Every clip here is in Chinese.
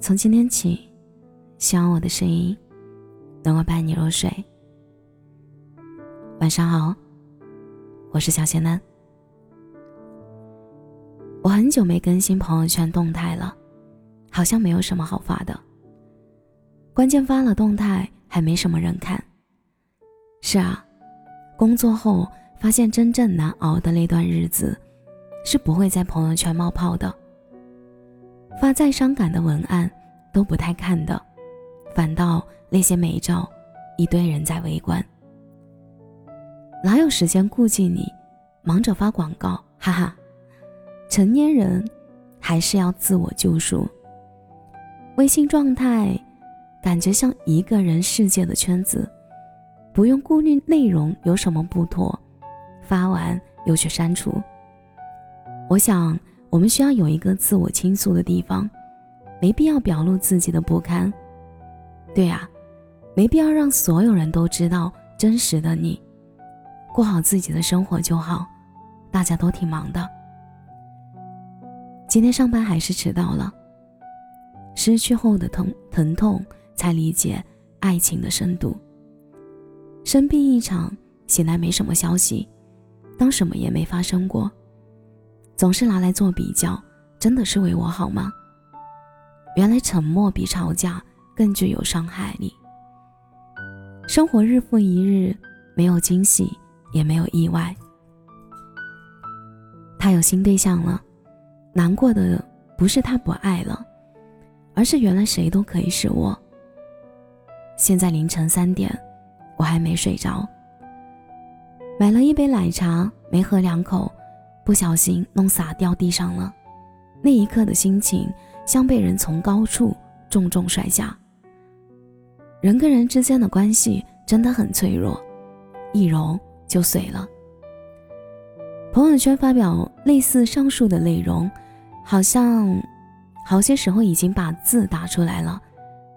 从今天起，希望我的声音能够伴你入睡。晚上好，我是小仙男。我很久没更新朋友圈动态了，好像没有什么好发的。关键发了动态，还没什么人看。是啊，工作后发现真正难熬的那段日子，是不会在朋友圈冒泡的。发再伤感的文案都不太看的，反倒那些美照，一堆人在围观。哪有时间顾及你？忙着发广告，哈哈。成年人还是要自我救赎。微信状态感觉像一个人世界的圈子，不用顾虑内容有什么不妥，发完又去删除。我想。我们需要有一个自我倾诉的地方，没必要表露自己的不堪。对呀，没必要让所有人都知道真实的你，过好自己的生活就好。大家都挺忙的，今天上班还是迟到了。失去后的疼疼痛，才理解爱情的深度。生病一场，醒来没什么消息，当什么也没发生过。总是拿来做比较，真的是为我好吗？原来沉默比吵架更具有伤害力。生活日复一日，没有惊喜，也没有意外。他有新对象了，难过的不是他不爱了，而是原来谁都可以是我。现在凌晨三点，我还没睡着。买了一杯奶茶，没喝两口。不小心弄洒掉地上了，那一刻的心情像被人从高处重重摔下。人跟人之间的关系真的很脆弱，一揉就碎了。朋友圈发表类似上述的内容，好像好些时候已经把字打出来了，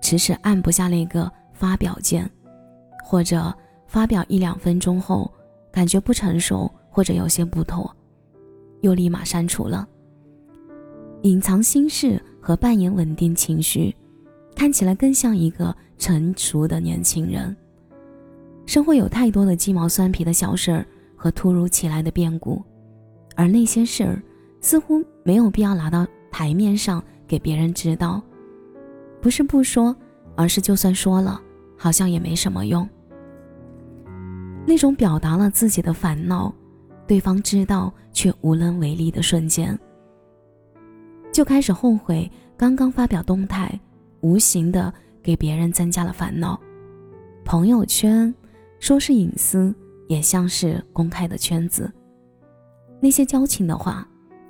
迟迟按不下那个发表键，或者发表一两分钟后感觉不成熟或者有些不妥。又立马删除了。隐藏心事和扮演稳定情绪，看起来更像一个成熟的年轻人。生活有太多的鸡毛蒜皮的小事儿和突如其来的变故，而那些事儿似乎没有必要拿到台面上给别人知道。不是不说，而是就算说了，好像也没什么用。那种表达了自己的烦恼。对方知道却无能为力的瞬间，就开始后悔刚刚发表动态，无形的给别人增加了烦恼。朋友圈说是隐私，也像是公开的圈子。那些矫情的话，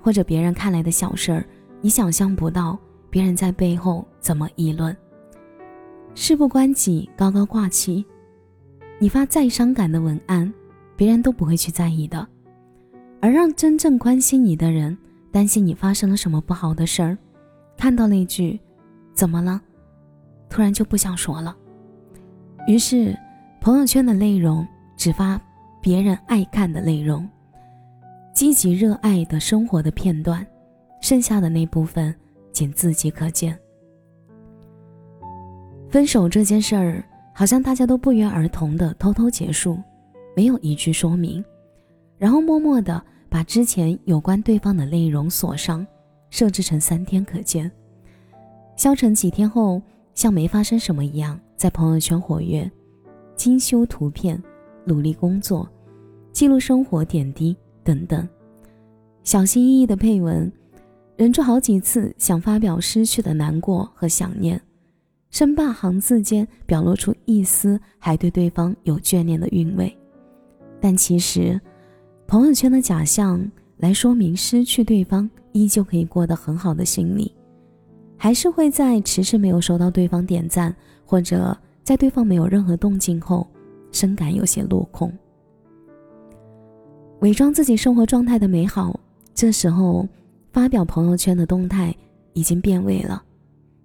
或者别人看来的小事儿，你想象不到别人在背后怎么议论。事不关己，高高挂起，你发再伤感的文案，别人都不会去在意的。而让真正关心你的人担心你发生了什么不好的事儿，看到那句“怎么了”，突然就不想说了。于是，朋友圈的内容只发别人爱看的内容，积极热爱的生活的片段，剩下的那部分仅自己可见。分手这件事儿，好像大家都不约而同的偷偷结束，没有一句说明。然后默默的把之前有关对方的内容锁上，设置成三天可见。消沉几天后，像没发生什么一样，在朋友圈活跃，精修图片，努力工作，记录生活点滴等等，小心翼翼的配文，忍住好几次想发表失去的难过和想念，生怕行字间表露出一丝还对对方有眷恋的韵味，但其实。朋友圈的假象来说明失去对方依旧可以过得很好的心理，还是会在迟迟没有收到对方点赞，或者在对方没有任何动静后，深感有些落空。伪装自己生活状态的美好，这时候发表朋友圈的动态已经变味了。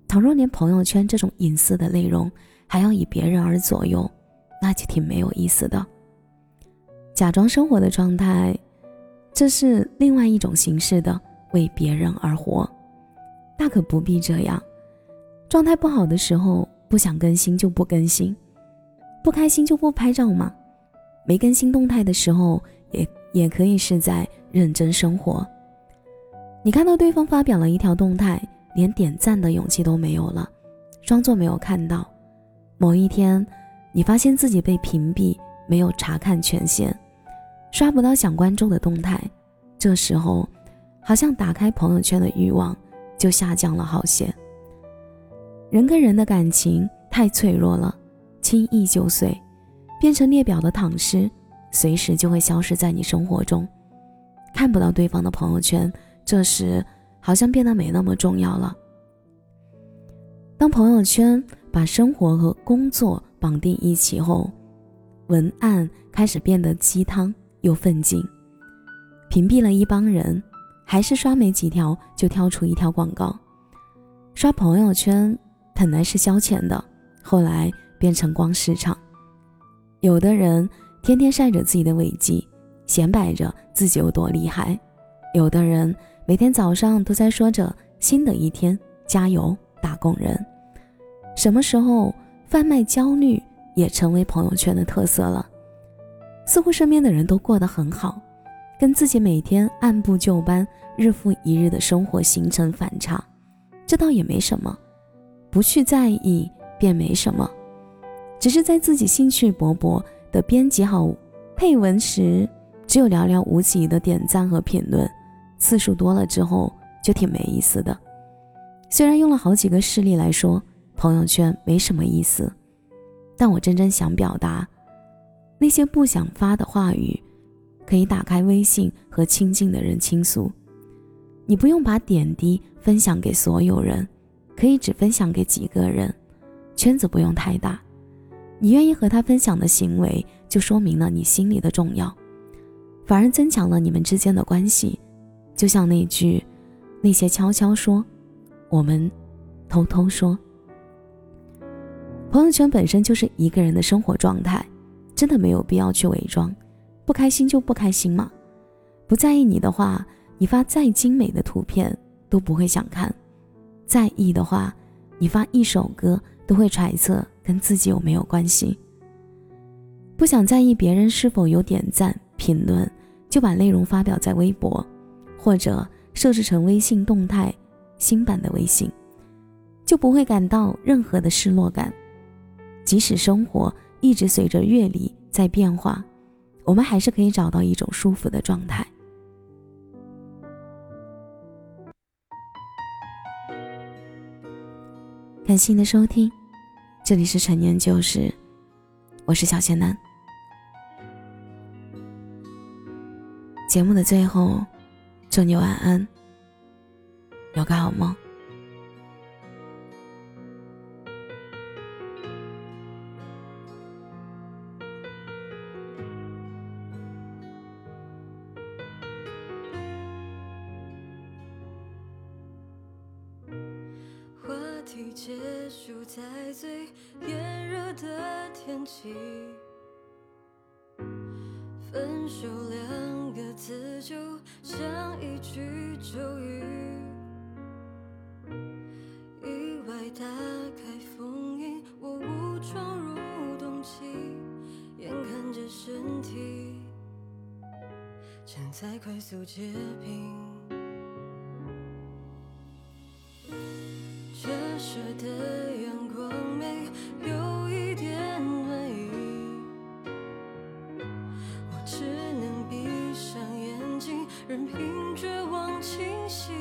倘若连朋友圈这种隐私的内容还要以别人而左右，那就挺没有意思的。假装生活的状态，这是另外一种形式的为别人而活，大可不必这样。状态不好的时候，不想更新就不更新，不开心就不拍照嘛。没更新动态的时候，也也可以是在认真生活。你看到对方发表了一条动态，连点赞的勇气都没有了，装作没有看到。某一天，你发现自己被屏蔽，没有查看权限，刷不到想关注的动态，这时候，好像打开朋友圈的欲望就下降了好些。人跟人的感情太脆弱了，轻易就碎，变成列表的躺尸，随时就会消失在你生活中，看不到对方的朋友圈。这时，好像变得没那么重要了。当朋友圈把生活和工作绑定一起后，文案开始变得鸡汤又奋进。屏蔽了一帮人，还是刷没几条就跳出一条广告。刷朋友圈本来是消遣的，后来变成逛市场。有的人天天晒着自己的伟绩，显摆着自己有多厉害；有的人。每天早上都在说着新的一天，加油，打工人。什么时候贩卖焦虑也成为朋友圈的特色了？似乎身边的人都过得很好，跟自己每天按部就班、日复一日的生活形成反差。这倒也没什么，不去在意便没什么。只是在自己兴趣勃勃的编辑好配文时，只有寥寥无几的点赞和评论。次数多了之后就挺没意思的。虽然用了好几个事例来说朋友圈没什么意思，但我真正想表达那些不想发的话语，可以打开微信和亲近的人倾诉。你不用把点滴分享给所有人，可以只分享给几个人，圈子不用太大。你愿意和他分享的行为，就说明了你心里的重要，反而增强了你们之间的关系。就像那句，那些悄悄说，我们偷偷说。朋友圈本身就是一个人的生活状态，真的没有必要去伪装。不开心就不开心嘛，不在意你的话，你发再精美的图片都不会想看；在意的话，你发一首歌都会揣测跟自己有没有关系。不想在意别人是否有点赞评论，就把内容发表在微博。或者设置成微信动态，新版的微信，就不会感到任何的失落感。即使生活一直随着阅历在变化，我们还是可以找到一种舒服的状态。感谢您的收听，这里是陈年旧事，我是小仙男。节目的最后。祝你晚安，有个好梦。题结束在最炎热的天气，分手两个字就。像一句咒语，意外打开封印，我误闯入冬季，眼看着身体正在快速结冰，的阳光没有一点暖意，我只能闭上眼睛。任凭绝望侵袭，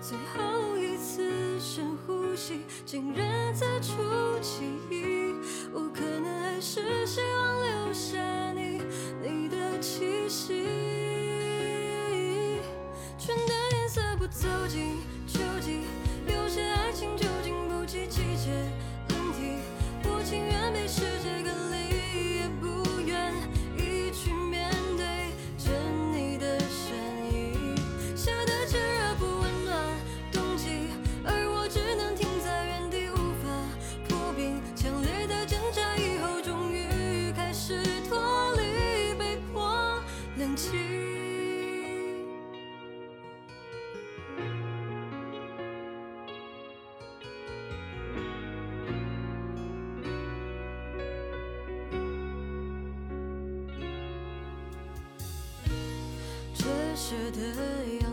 最后一次深呼吸，竟然在出记忆。我可能还是希望留下你，你的气息。春的颜色不走进有些爱情就经不起季节轮替。我情愿被世射的